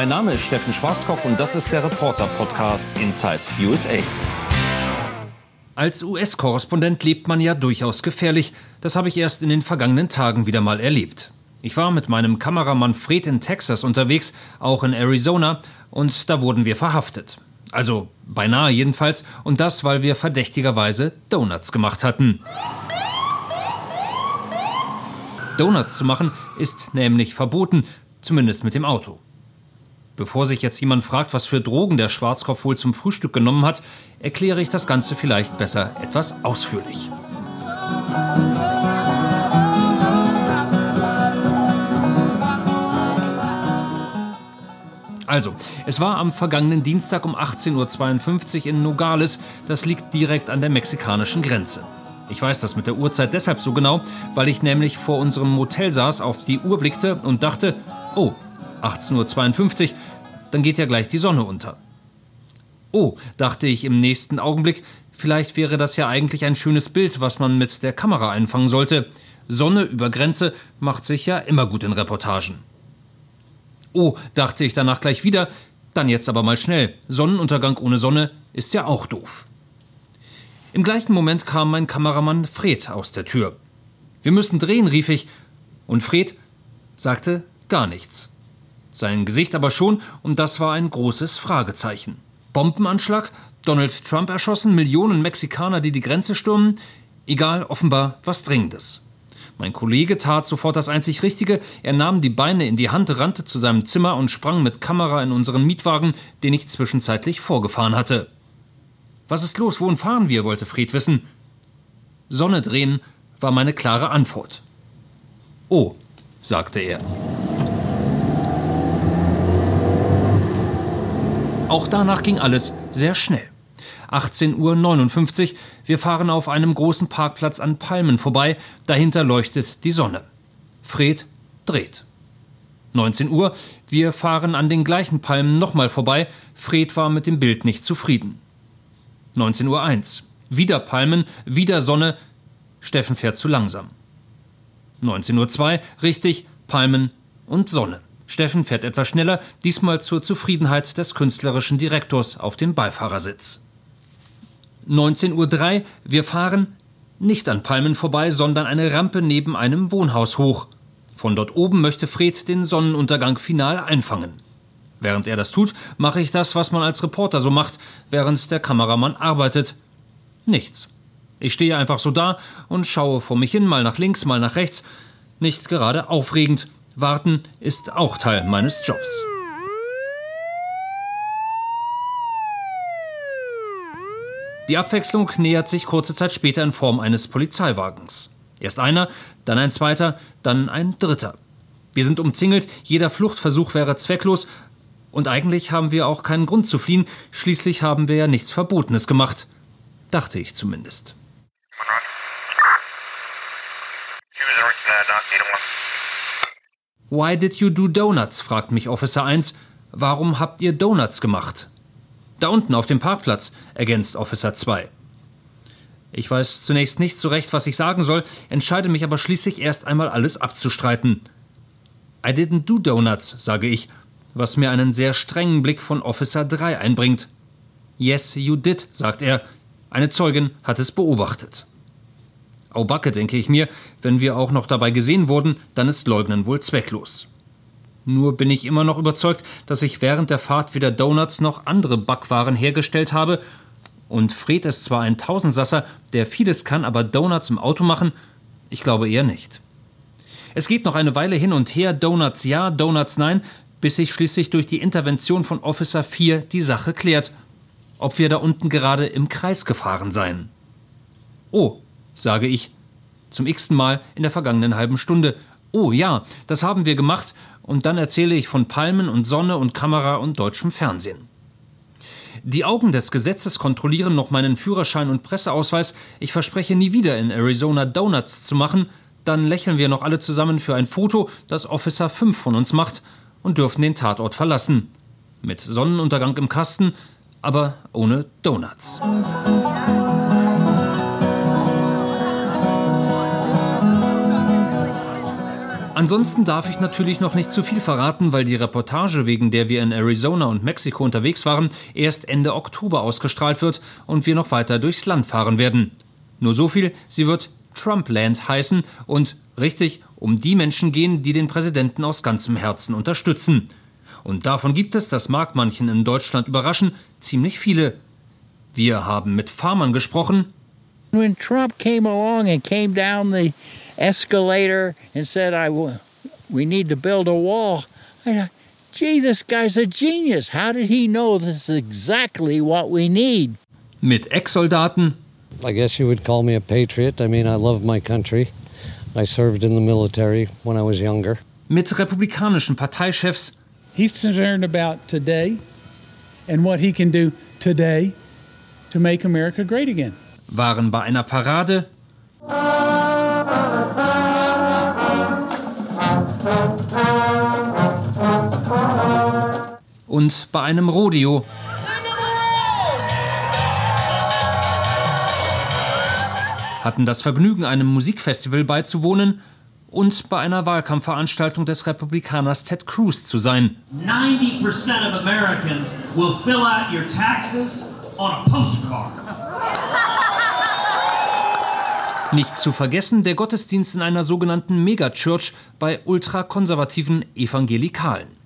Mein Name ist Steffen Schwarzkopf und das ist der Reporter-Podcast Inside USA. Als US-Korrespondent lebt man ja durchaus gefährlich. Das habe ich erst in den vergangenen Tagen wieder mal erlebt. Ich war mit meinem Kameramann Fred in Texas unterwegs, auch in Arizona, und da wurden wir verhaftet. Also beinahe jedenfalls, und das, weil wir verdächtigerweise Donuts gemacht hatten. Donuts zu machen ist nämlich verboten, zumindest mit dem Auto. Bevor sich jetzt jemand fragt, was für Drogen der Schwarzkopf wohl zum Frühstück genommen hat, erkläre ich das Ganze vielleicht besser etwas ausführlich. Also, es war am vergangenen Dienstag um 18.52 Uhr in Nogales. Das liegt direkt an der mexikanischen Grenze. Ich weiß das mit der Uhrzeit deshalb so genau, weil ich nämlich vor unserem Motel saß, auf die Uhr blickte und dachte, oh, 18.52 Uhr, dann geht ja gleich die Sonne unter. Oh, dachte ich im nächsten Augenblick, vielleicht wäre das ja eigentlich ein schönes Bild, was man mit der Kamera einfangen sollte. Sonne über Grenze macht sich ja immer gut in Reportagen. Oh, dachte ich danach gleich wieder, dann jetzt aber mal schnell. Sonnenuntergang ohne Sonne ist ja auch doof. Im gleichen Moment kam mein Kameramann Fred aus der Tür. Wir müssen drehen, rief ich, und Fred sagte gar nichts. Sein Gesicht aber schon, und das war ein großes Fragezeichen. Bombenanschlag, Donald Trump erschossen, Millionen Mexikaner, die die Grenze stürmen, egal, offenbar was Dringendes. Mein Kollege tat sofort das einzig Richtige. Er nahm die Beine in die Hand, rannte zu seinem Zimmer und sprang mit Kamera in unseren Mietwagen, den ich zwischenzeitlich vorgefahren hatte. Was ist los? Wohin fahren wir? wollte Fried wissen. Sonne drehen war meine klare Antwort. Oh, sagte er. Auch danach ging alles sehr schnell. 18.59 Uhr. Wir fahren auf einem großen Parkplatz an Palmen vorbei. Dahinter leuchtet die Sonne. Fred dreht. 19 Uhr. Wir fahren an den gleichen Palmen nochmal vorbei. Fred war mit dem Bild nicht zufrieden. 19.01 Uhr. Wieder Palmen, wieder Sonne. Steffen fährt zu langsam. 19.02 Uhr. Richtig, Palmen und Sonne. Steffen fährt etwas schneller, diesmal zur Zufriedenheit des künstlerischen Direktors auf dem Beifahrersitz. 19.03 Uhr, wir fahren nicht an Palmen vorbei, sondern eine Rampe neben einem Wohnhaus hoch. Von dort oben möchte Fred den Sonnenuntergang final einfangen. Während er das tut, mache ich das, was man als Reporter so macht, während der Kameramann arbeitet. Nichts. Ich stehe einfach so da und schaue vor mich hin, mal nach links, mal nach rechts. Nicht gerade aufregend. Warten ist auch Teil meines Jobs. Die Abwechslung nähert sich kurze Zeit später in Form eines Polizeiwagens. Erst einer, dann ein zweiter, dann ein dritter. Wir sind umzingelt, jeder Fluchtversuch wäre zwecklos, und eigentlich haben wir auch keinen Grund zu fliehen, schließlich haben wir ja nichts Verbotenes gemacht. Dachte ich zumindest. Why did you do donuts? fragt mich Officer 1. Warum habt ihr Donuts gemacht? Da unten auf dem Parkplatz, ergänzt Officer 2. Ich weiß zunächst nicht so recht, was ich sagen soll, entscheide mich aber schließlich erst einmal alles abzustreiten. I didn't do donuts, sage ich, was mir einen sehr strengen Blick von Officer 3 einbringt. Yes, you did, sagt er. Eine Zeugin hat es beobachtet. Au Backe, denke ich mir, wenn wir auch noch dabei gesehen wurden, dann ist Leugnen wohl zwecklos. Nur bin ich immer noch überzeugt, dass ich während der Fahrt weder Donuts noch andere Backwaren hergestellt habe. Und Fred ist zwar ein Tausendsasser, der vieles kann, aber Donuts im Auto machen, ich glaube eher nicht. Es geht noch eine Weile hin und her, Donuts ja, Donuts nein, bis sich schließlich durch die Intervention von Officer 4 die Sache klärt, ob wir da unten gerade im Kreis gefahren seien. Oh, sage ich, zum x-ten Mal in der vergangenen halben Stunde. Oh ja, das haben wir gemacht und dann erzähle ich von Palmen und Sonne und Kamera und deutschem Fernsehen. Die Augen des Gesetzes kontrollieren noch meinen Führerschein und Presseausweis. Ich verspreche nie wieder in Arizona Donuts zu machen. Dann lächeln wir noch alle zusammen für ein Foto, das Officer 5 von uns macht und dürfen den Tatort verlassen. Mit Sonnenuntergang im Kasten, aber ohne Donuts. Ansonsten darf ich natürlich noch nicht zu viel verraten, weil die Reportage, wegen der wir in Arizona und Mexiko unterwegs waren, erst Ende Oktober ausgestrahlt wird und wir noch weiter durchs Land fahren werden. Nur so viel, sie wird Trumpland heißen und richtig um die Menschen gehen, die den Präsidenten aus ganzem Herzen unterstützen. Und davon gibt es, das mag manchen in Deutschland überraschen, ziemlich viele. Wir haben mit Farmern gesprochen. When Trump came along and came down the escalator and said, I, we need to build a wall, I thought, gee, this guy's a genius. How did he know this is exactly what we need? Mit Ex-Soldaten. I guess you would call me a patriot. I mean, I love my country. I served in the military when I was younger. Mit republikanischen Parteichefs. He's concerned about today and what he can do today to make America great again. Waren bei einer Parade. Und bei einem Rodeo. hatten das Vergnügen, einem Musikfestival beizuwohnen und bei einer Wahlkampfveranstaltung des Republikaners Ted Cruz zu sein. 90% of Americans will fill out your taxes on a postcard. Nicht zu vergessen der Gottesdienst in einer sogenannten Megachurch bei ultrakonservativen Evangelikalen.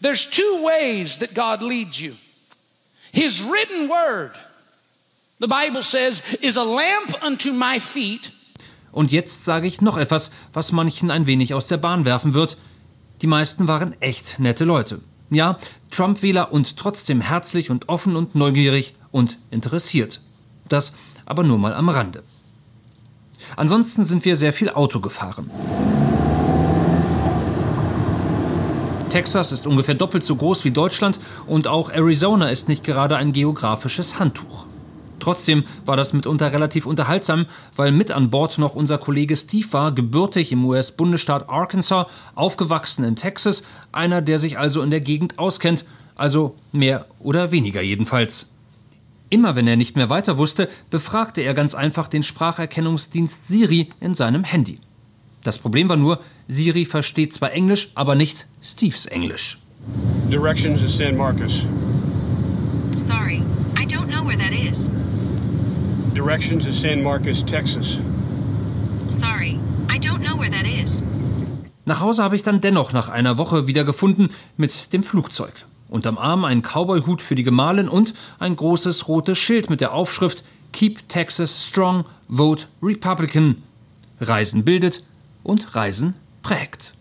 There's two ways that God leads you. His written word the Bible says, is a lamp unto my feet. Und jetzt sage ich noch etwas, was manchen ein wenig aus der Bahn werfen wird. Die meisten waren echt nette Leute. Ja, Trump-Wähler und trotzdem herzlich und offen und neugierig und interessiert. Das aber nur mal am Rande. Ansonsten sind wir sehr viel Auto gefahren. Texas ist ungefähr doppelt so groß wie Deutschland und auch Arizona ist nicht gerade ein geografisches Handtuch. Trotzdem war das mitunter relativ unterhaltsam, weil mit an Bord noch unser Kollege Steve war, gebürtig im US-Bundesstaat Arkansas, aufgewachsen in Texas, einer, der sich also in der Gegend auskennt, also mehr oder weniger jedenfalls. Immer wenn er nicht mehr weiter wusste, befragte er ganz einfach den Spracherkennungsdienst Siri in seinem Handy. Das Problem war nur, Siri versteht zwar Englisch, aber nicht Steves Englisch. Directions to San Marcos. Sorry, I don't know where that is. Directions to San Marcos, Texas. Sorry, I don't know where that is. Nach Hause habe ich dann dennoch nach einer Woche wieder gefunden mit dem Flugzeug. Unterm Arm ein Cowboyhut für die Gemahlin und ein großes rotes Schild mit der Aufschrift Keep Texas Strong, Vote Republican. Reisen bildet und Reisen prägt.